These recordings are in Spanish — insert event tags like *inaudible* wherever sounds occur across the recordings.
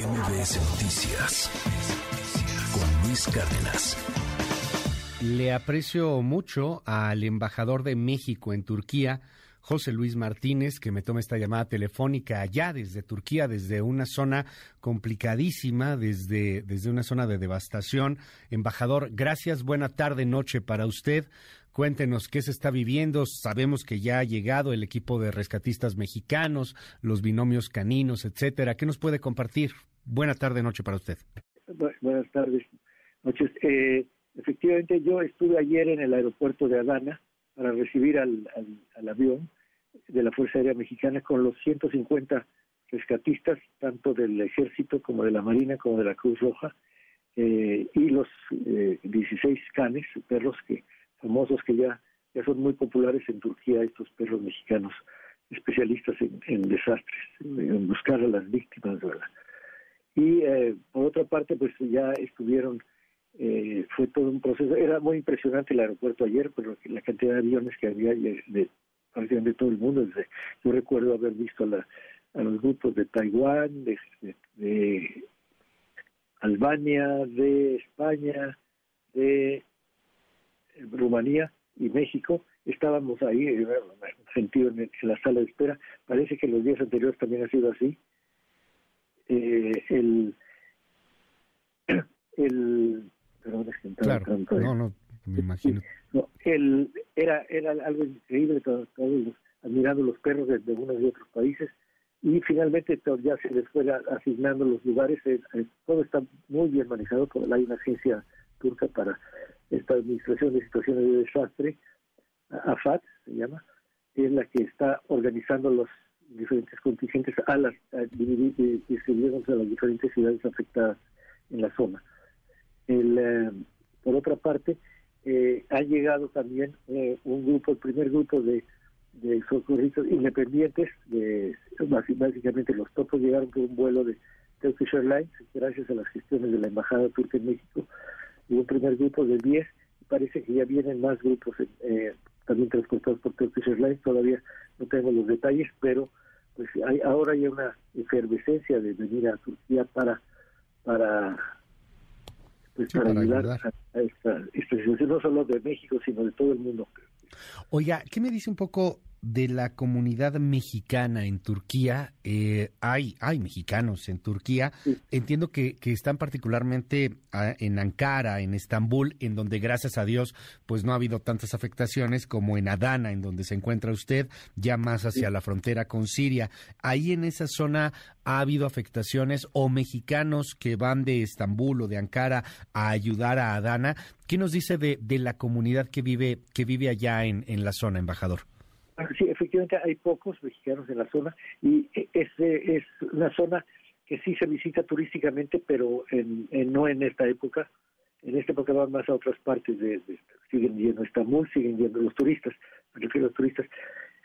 MBS Noticias con Luis Cárdenas. Le aprecio mucho al embajador de México en Turquía, José Luis Martínez, que me toma esta llamada telefónica allá desde Turquía, desde una zona complicadísima, desde, desde una zona de devastación. Embajador, gracias, buena tarde, noche para usted. Cuéntenos qué se está viviendo. Sabemos que ya ha llegado el equipo de rescatistas mexicanos, los binomios caninos, etcétera. ¿Qué nos puede compartir? Buena tarde, noche para usted. buenas tardes, noches. Eh, efectivamente, yo estuve ayer en el aeropuerto de Adana para recibir al, avión de la Fuerza Aérea Mexicana con los 150 rescatistas, tanto del Ejército como de la Marina como de la Cruz Roja, eh, y los 16 eh, canes, perros que famosos que ya, ya son muy populares en Turquía, estos perros mexicanos, especialistas en, desastres, en buscar a las víctimas. ¿verdad? Y eh, por otra parte, pues ya estuvieron, eh, fue todo un proceso, era muy impresionante el aeropuerto ayer, pero la cantidad de aviones que había de, prácticamente todo el mundo. yo recuerdo haber visto a, la, a los grupos de Taiwán, de, de Albania, de España, de Rumanía y México, estábamos ahí, en sentido en, la sala de espera. Parece que los días anteriores también ha sido así. Eh, el, *clears throat* el, perdón, es que claro, no, no, me imagino. el, era, era algo increíble, todos, los, admirando los perros de, unos y otros países y finalmente ya se les fue asignando los lugares, eh, eh, todo está muy bien manejado, hay una agencia turca para esta Administración de Situaciones de Desastre, AFAT se llama, es la que está organizando los diferentes contingentes a las a distribuiéndose a las diferentes ciudades afectadas en la zona. El, eh, por otra parte, eh, ha llegado también eh, un grupo, el primer grupo de, de socorristas independientes, de, básicamente los topos llegaron por un vuelo de Turkish Airlines, gracias a las gestiones de la Embajada Turca en México, y un primer grupo de 10, parece que ya vienen más grupos eh, también transportados por Turkish Airlines, todavía no tengo los detalles, pero pues hay, ahora hay una efervescencia de venir a Turquía para para pues para, ayudar, A, esta, esta situación, no solo de México, sino de todo el mundo. Oiga, ¿qué me dice un poco de la comunidad mexicana en Turquía. Eh, hay, hay mexicanos en Turquía. Entiendo que, que están particularmente ah, en Ankara, en Estambul, en donde gracias a Dios pues no ha habido tantas afectaciones como en Adana, en donde se encuentra usted, ya más hacia la frontera con Siria. Ahí en esa zona ha habido afectaciones o mexicanos que van de Estambul o de Ankara a ayudar a Adana. ¿Qué nos dice de, de la comunidad que vive, que vive allá en, en la zona, embajador? Sí, efectivamente hay pocos mexicanos en la zona y es, es una zona que sí se visita turísticamente, pero en, no en esta época. En esta época van más a otras partes, de, siguen yendo a Estambul, siguen yendo los turistas, me refiero a los turistas.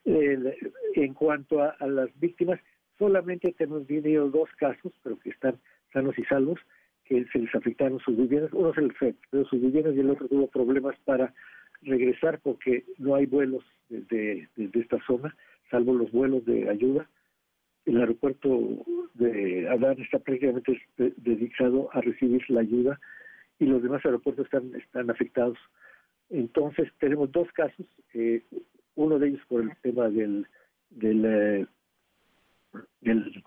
en cuanto a, las víctimas, solamente tenemos dos casos, pero que están sanos y salvos, que se les afectaron sus viviendas. Uno se les afectó sus viviendas y el otro tuvo problemas para regresar porque no hay vuelos desde, esta zona, salvo los vuelos de ayuda. El aeropuerto de Adán está prácticamente dedicado a recibir la ayuda y los demás aeropuertos están, están afectados. Entonces tenemos dos casos, eh, uno de ellos por el tema del, del, eh,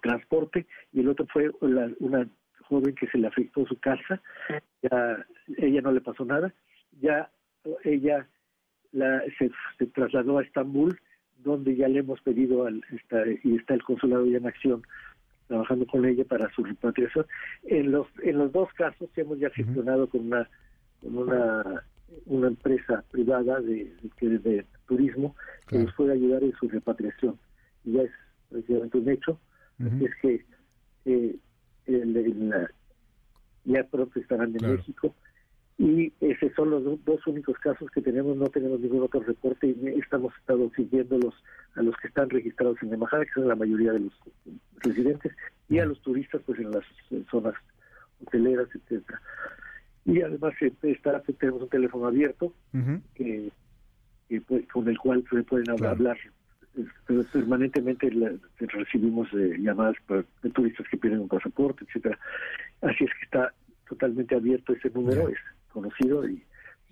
transporte y el otro fue una joven que se le afectó su casa, ya ella no le pasó nada, ya ella la, se, trasladó a Estambul, donde ya le hemos pedido al, y está el consulado ya en acción trabajando con ella para su repatriación. En los en los dos casos hemos ya gestionado con una con una una empresa privada de, de, turismo que nos puede ayudar en su repatriación. Y ya es precisamente un hecho, es que eh, ya pronto estarán en México. Y esos son los dos únicos casos que tenemos, no tenemos ningún otro reporte y estamos estado siguiéndolos a los que están registrados en la embajada, que son la mayoría de los residentes, y a los turistas pues en las zonas hoteleras, etcétera. Y además eh, está, tenemos un teléfono abierto que, con el cual se pueden hablar. Permanentemente recibimos llamadas de turistas que piden un pasaporte, etcétera. Así es que está totalmente abierto ese número, es conocido y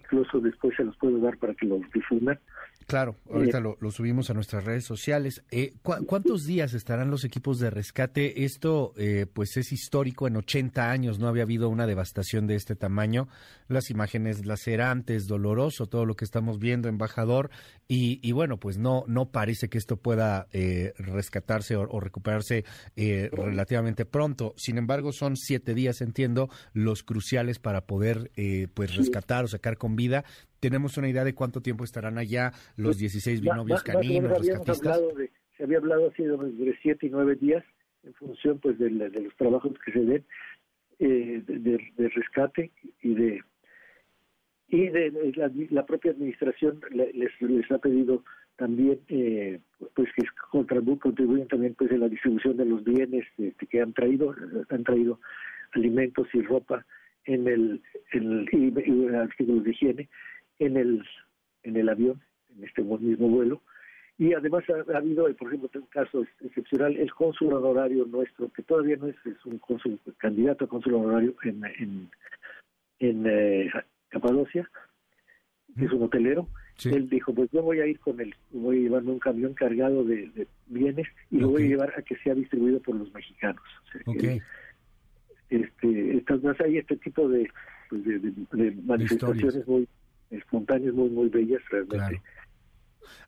incluso después se los puedo dar para que lo difundan. Claro, ahorita lo, subimos a nuestras redes sociales. Eh, ¿Cuántos días estarán los equipos de rescate? Esto eh, pues es histórico, en 80 años no había habido una devastación de este tamaño. Las imágenes lacerantes, doloroso todo lo que estamos viendo, embajador, y, bueno, pues no, no parece que esto pueda eh, rescatarse o, recuperarse relativamente pronto. Sin embargo, son siete días, entiendo, los cruciales para poder pues rescatar o sacar con vida tenemos una idea de cuánto tiempo estarán allá los 16 binomios caninos, rescatistas. se había hablado así de 7 y 9 días en función pues de, los trabajos que se den eh, de, rescate y de y de, la, propia administración les, les ha pedido también eh, pues que contribuyen también pues en la distribución de los bienes este, que han traído han traído alimentos y ropa en el, en el y artículos de higiene en el, en el avión, en este mismo vuelo. Y además ha, habido, por ejemplo, un caso excepcional, el cónsul honorario nuestro, que todavía no es, es un cónsul, candidato a cónsul honorario en, en, en eh, Capadocia, que es un hotelero. Él dijo, pues yo voy a ir con él, voy a llevarme un camión cargado de, bienes y lo voy a llevar a que sea distribuido por los mexicanos. O sea, este, estas, hay este tipo de, pues, de manifestaciones muy espontáneas muy, muy bellas realmente.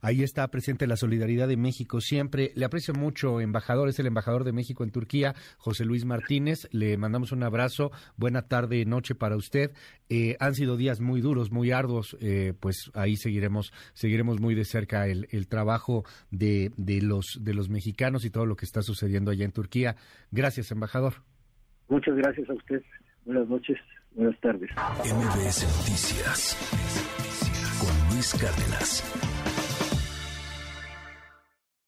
Ahí está presente la solidaridad de México siempre. Le aprecio mucho, embajador, es el embajador de México en Turquía, José Luis Martínez. Le mandamos un abrazo. Buena tarde, noche para usted. Eh, han sido días muy duros, muy arduos. Eh, pues ahí seguiremos, seguiremos muy de cerca el, el trabajo de, de, los, de los mexicanos y todo lo que está sucediendo allá en Turquía. Gracias, embajador. Muchas gracias a usted. Buenas noches. Buenas tardes. MBS Noticias con Luis Cárdenas.